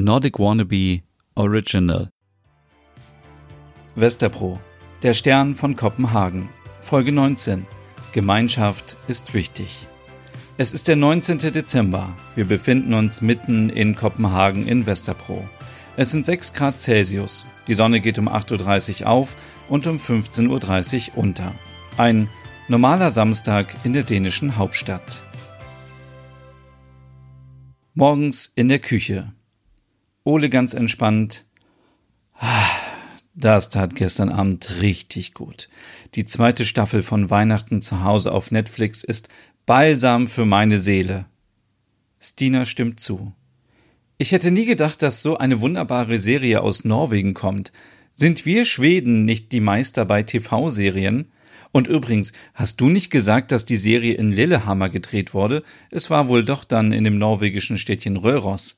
Nordic Wannabe Original. Westerpro, der Stern von Kopenhagen, Folge 19. Gemeinschaft ist wichtig. Es ist der 19. Dezember. Wir befinden uns mitten in Kopenhagen in Westerpro. Es sind 6 Grad Celsius. Die Sonne geht um 8.30 Uhr auf und um 15.30 Uhr unter. Ein normaler Samstag in der dänischen Hauptstadt. Morgens in der Küche. Ole ganz entspannt. Das tat gestern Abend richtig gut. Die zweite Staffel von Weihnachten zu Hause auf Netflix ist Balsam für meine Seele. Stina stimmt zu. Ich hätte nie gedacht, dass so eine wunderbare Serie aus Norwegen kommt. Sind wir Schweden nicht die Meister bei TV-Serien? Und übrigens, hast du nicht gesagt, dass die Serie in Lillehammer gedreht wurde? Es war wohl doch dann in dem norwegischen Städtchen Röros.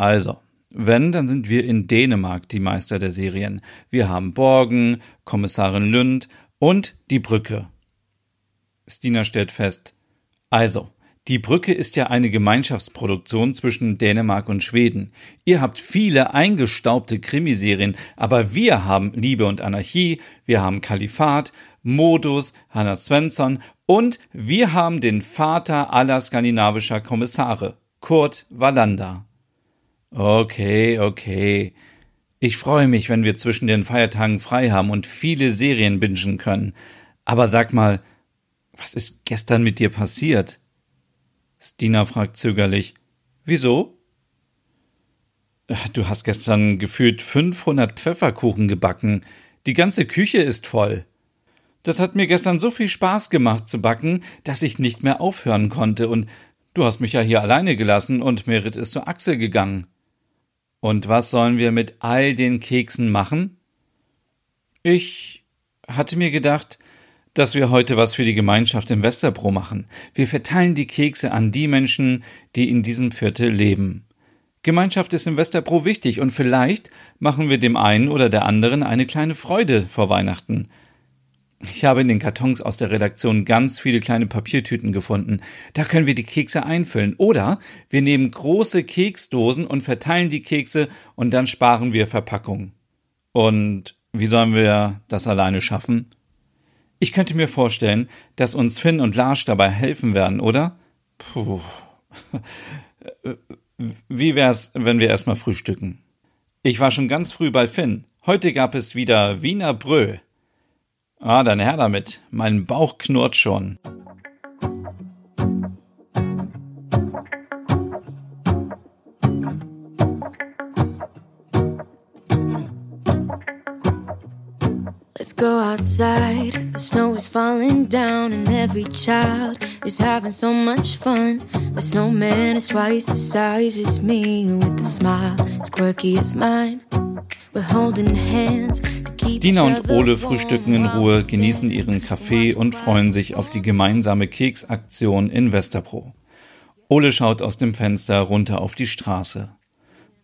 Also, wenn, dann sind wir in Dänemark die Meister der Serien. Wir haben Borgen, Kommissarin Lünd und die Brücke. Stina stellt fest. Also, die Brücke ist ja eine Gemeinschaftsproduktion zwischen Dänemark und Schweden. Ihr habt viele eingestaubte Krimiserien, aber wir haben Liebe und Anarchie, wir haben Kalifat, Modus, Hanna Svensson und wir haben den Vater aller skandinavischer Kommissare, Kurt Wallander. Okay, okay. Ich freue mich, wenn wir zwischen den Feiertagen frei haben und viele Serien bingen können. Aber sag mal, was ist gestern mit dir passiert? Stina fragt zögerlich. Wieso? Du hast gestern gefühlt 500 Pfefferkuchen gebacken. Die ganze Küche ist voll. Das hat mir gestern so viel Spaß gemacht zu backen, dass ich nicht mehr aufhören konnte und du hast mich ja hier alleine gelassen und Merit ist zu Axel gegangen. Und was sollen wir mit all den Keksen machen? Ich hatte mir gedacht, dass wir heute was für die Gemeinschaft im Westerpro machen. Wir verteilen die Kekse an die Menschen, die in diesem Viertel leben. Gemeinschaft ist im Westerpro wichtig und vielleicht machen wir dem einen oder der anderen eine kleine Freude vor Weihnachten. Ich habe in den Kartons aus der Redaktion ganz viele kleine Papiertüten gefunden. Da können wir die Kekse einfüllen. Oder wir nehmen große Keksdosen und verteilen die Kekse und dann sparen wir Verpackung. Und wie sollen wir das alleine schaffen? Ich könnte mir vorstellen, dass uns Finn und Lars dabei helfen werden, oder? Puh. Wie wär's, wenn wir erstmal frühstücken? Ich war schon ganz früh bei Finn. Heute gab es wieder Wiener Brö. Ah, dann her damit. Mein Bauch knurrt schon. Let's go outside. The snow is falling down, and every child is having so much fun. The snowman is twice the size as me, with a smile as quirky as mine. We're holding hands. Stina und Ole frühstücken in Ruhe, genießen ihren Kaffee und freuen sich auf die gemeinsame Keksaktion in Westerpro. Ole schaut aus dem Fenster runter auf die Straße.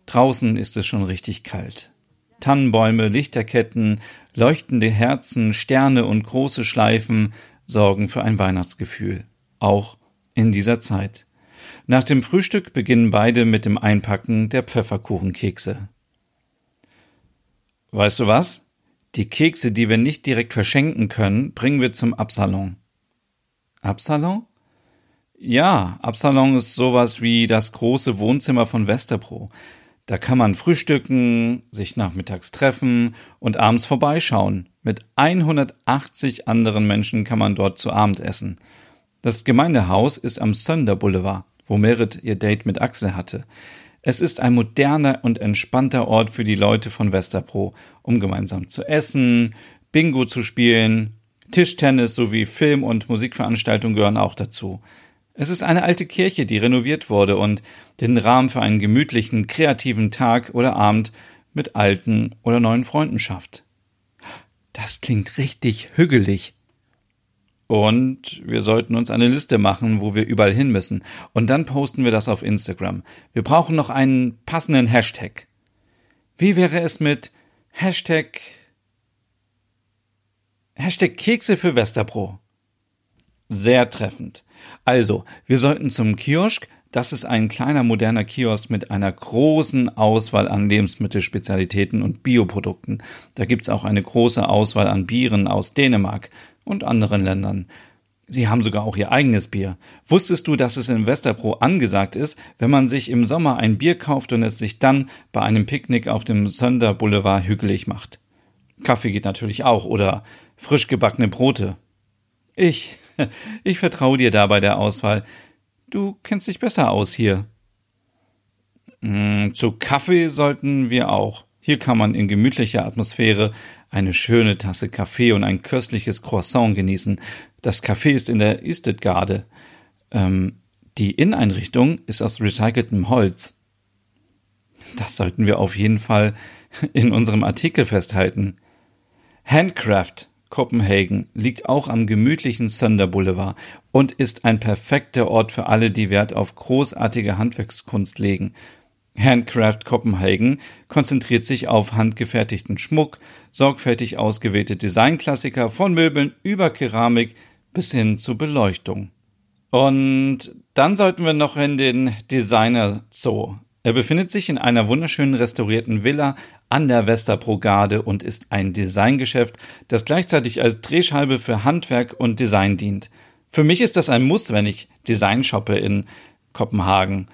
Draußen ist es schon richtig kalt. Tannenbäume, Lichterketten, leuchtende Herzen, Sterne und große Schleifen sorgen für ein Weihnachtsgefühl, auch in dieser Zeit. Nach dem Frühstück beginnen beide mit dem Einpacken der Pfefferkuchenkekse. Weißt du was? Die Kekse, die wir nicht direkt verschenken können, bringen wir zum Absalon. Absalon? Ja, Absalon ist sowas wie das große Wohnzimmer von Westerpro. Da kann man frühstücken, sich nachmittags treffen und abends vorbeischauen. Mit 180 anderen Menschen kann man dort zu Abend essen. Das Gemeindehaus ist am Sönder Boulevard, wo Merit ihr Date mit Axel hatte. Es ist ein moderner und entspannter Ort für die Leute von Westerpro, um gemeinsam zu essen, Bingo zu spielen, Tischtennis sowie Film- und Musikveranstaltungen gehören auch dazu. Es ist eine alte Kirche, die renoviert wurde und den Rahmen für einen gemütlichen, kreativen Tag oder Abend mit alten oder neuen Freunden schafft. Das klingt richtig hügelig. Und wir sollten uns eine Liste machen, wo wir überall hin müssen. Und dann posten wir das auf Instagram. Wir brauchen noch einen passenden Hashtag. Wie wäre es mit Hashtag Hashtag Kekse für Westerpro? Sehr treffend. Also, wir sollten zum Kiosk, Das ist ein kleiner moderner Kiosk mit einer großen Auswahl an Lebensmittelspezialitäten und Bioprodukten. Da gibt's auch eine große Auswahl an Bieren aus Dänemark und anderen Ländern. Sie haben sogar auch ihr eigenes Bier. Wusstest du, dass es in Westerpro angesagt ist, wenn man sich im Sommer ein Bier kauft und es sich dann bei einem Picknick auf dem Sönderboulevard hügelig macht? Kaffee geht natürlich auch oder frisch gebackene Brote. Ich, ich vertraue dir da bei der Auswahl. Du kennst dich besser aus hier. Mm, zu Kaffee sollten wir auch. Hier kann man in gemütlicher Atmosphäre eine schöne Tasse Kaffee und ein köstliches Croissant genießen. Das Café ist in der Istedgarde. Ähm, die Inneneinrichtung ist aus recyceltem Holz. Das sollten wir auf jeden Fall in unserem Artikel festhalten. Handcraft Copenhagen liegt auch am gemütlichen Sunder Boulevard und ist ein perfekter Ort für alle, die Wert auf großartige Handwerkskunst legen. Handcraft Copenhagen konzentriert sich auf handgefertigten Schmuck, sorgfältig ausgewählte Designklassiker von Möbeln über Keramik bis hin zu Beleuchtung. Und dann sollten wir noch in den Designer Zoo. Er befindet sich in einer wunderschönen restaurierten Villa an der Westerbrogade und ist ein Designgeschäft, das gleichzeitig als Drehscheibe für Handwerk und Design dient. Für mich ist das ein Muss, wenn ich Design shoppe in Kopenhagen.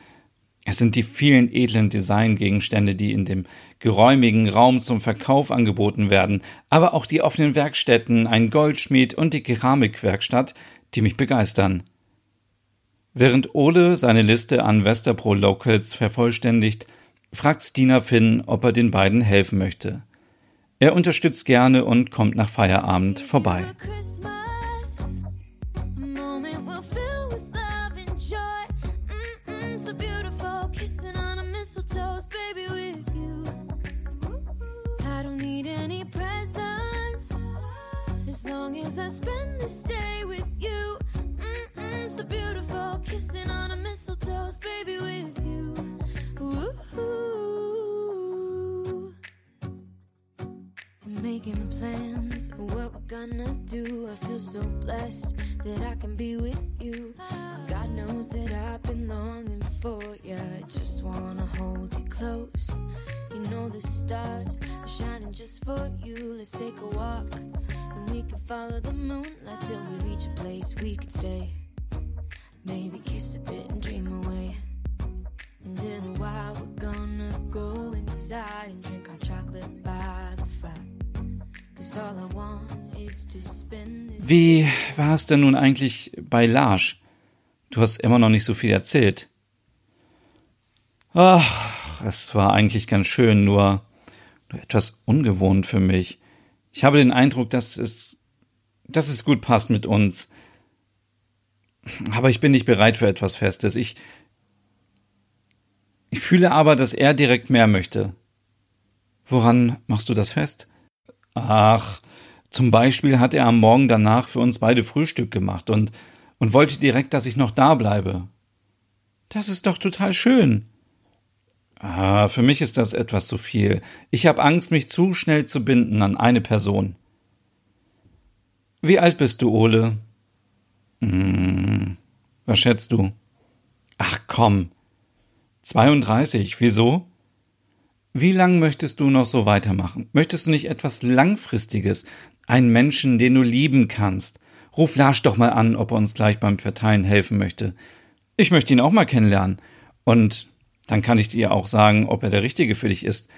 Es sind die vielen edlen Designgegenstände, die in dem geräumigen Raum zum Verkauf angeboten werden, aber auch die offenen Werkstätten, ein Goldschmied und die Keramikwerkstatt, die mich begeistern. Während Ole seine Liste an Westerpro Locals vervollständigt, fragt Stina Finn, ob er den beiden helfen möchte. Er unterstützt gerne und kommt nach Feierabend vorbei. I spend this day with you, mm-mm, so beautiful. kissing on a mistletoe, baby, with you. Ooh. Making plans, what we're gonna do. I feel so blessed that I can be with you. Cause God knows that I've been longing for you. I just wanna hold you close. You know the stars are shining just for you. Let's take a walk follow the moonlight till we reach a place we can stay. Maybe kiss a bit and dream away. And in a while, we're gonna go inside and drink our chocolate by the fire. Cause all I want is to spend this Wie war es denn nun eigentlich bei Lars? Du hast immer noch nicht so viel erzählt. Ach, es war eigentlich ganz schön, nur etwas ungewohnt für mich. Ich habe den Eindruck, dass es, dass es gut passt mit uns. Aber ich bin nicht bereit für etwas Festes. Ich, ich fühle aber, dass er direkt mehr möchte. Woran machst du das fest? Ach, zum Beispiel hat er am Morgen danach für uns beide Frühstück gemacht und, und wollte direkt, dass ich noch da bleibe. Das ist doch total schön. Ah, für mich ist das etwas zu viel. Ich habe Angst, mich zu schnell zu binden an eine Person. Wie alt bist du, Ole? Hm, was schätzt du? Ach komm. 32, wieso? Wie lang möchtest du noch so weitermachen? Möchtest du nicht etwas Langfristiges? Einen Menschen, den du lieben kannst? Ruf Lars doch mal an, ob er uns gleich beim Verteilen helfen möchte. Ich möchte ihn auch mal kennenlernen. Und dann kann ich dir auch sagen, ob er der Richtige für dich ist.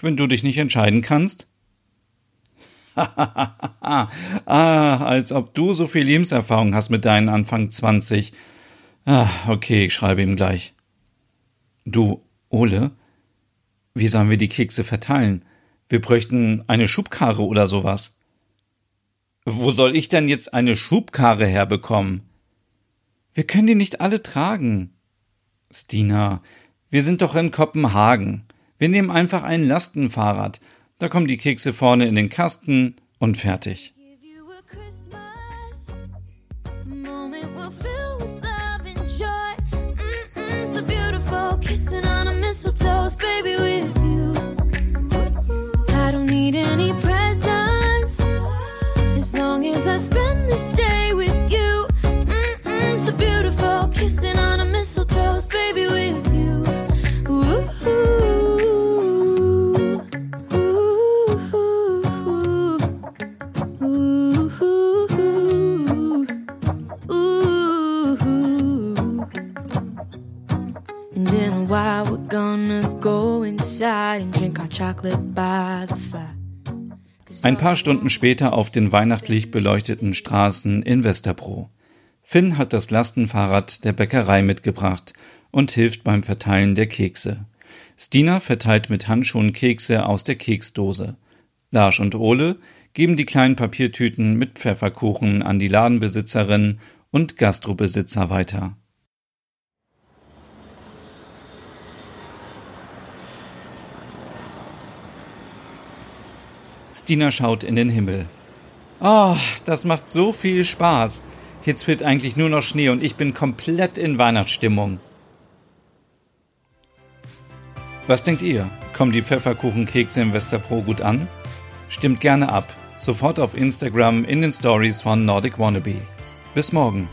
Wenn du dich nicht entscheiden kannst, ah, als ob du so viel Lebenserfahrung hast mit deinen Anfang 20. Ah, okay, ich schreibe ihm gleich. Du, Ole, wie sollen wir die Kekse verteilen? Wir bräuchten eine Schubkarre oder sowas. Wo soll ich denn jetzt eine Schubkarre herbekommen? Wir können die nicht alle tragen. Stina, wir sind doch in Kopenhagen. Wir nehmen einfach ein Lastenfahrrad da kommen die Kekse vorne in den Kasten und fertig. Kissing on a mistletoe, baby, with Ein paar Stunden später auf den weihnachtlich beleuchteten Straßen in Westerpro. Finn hat das Lastenfahrrad der Bäckerei mitgebracht und hilft beim Verteilen der Kekse. Stina verteilt mit Handschuhen Kekse aus der Keksdose. Lars und Ole geben die kleinen Papiertüten mit Pfefferkuchen an die Ladenbesitzerin und Gastrobesitzer weiter. Stina schaut in den Himmel. Oh, das macht so viel Spaß. Jetzt fehlt eigentlich nur noch Schnee und ich bin komplett in Weihnachtsstimmung. Was denkt ihr? Kommen die Pfefferkuchenkekse im Westerpro gut an? Stimmt gerne ab. Sofort auf Instagram in den Stories von Nordic Wannabe. Bis morgen.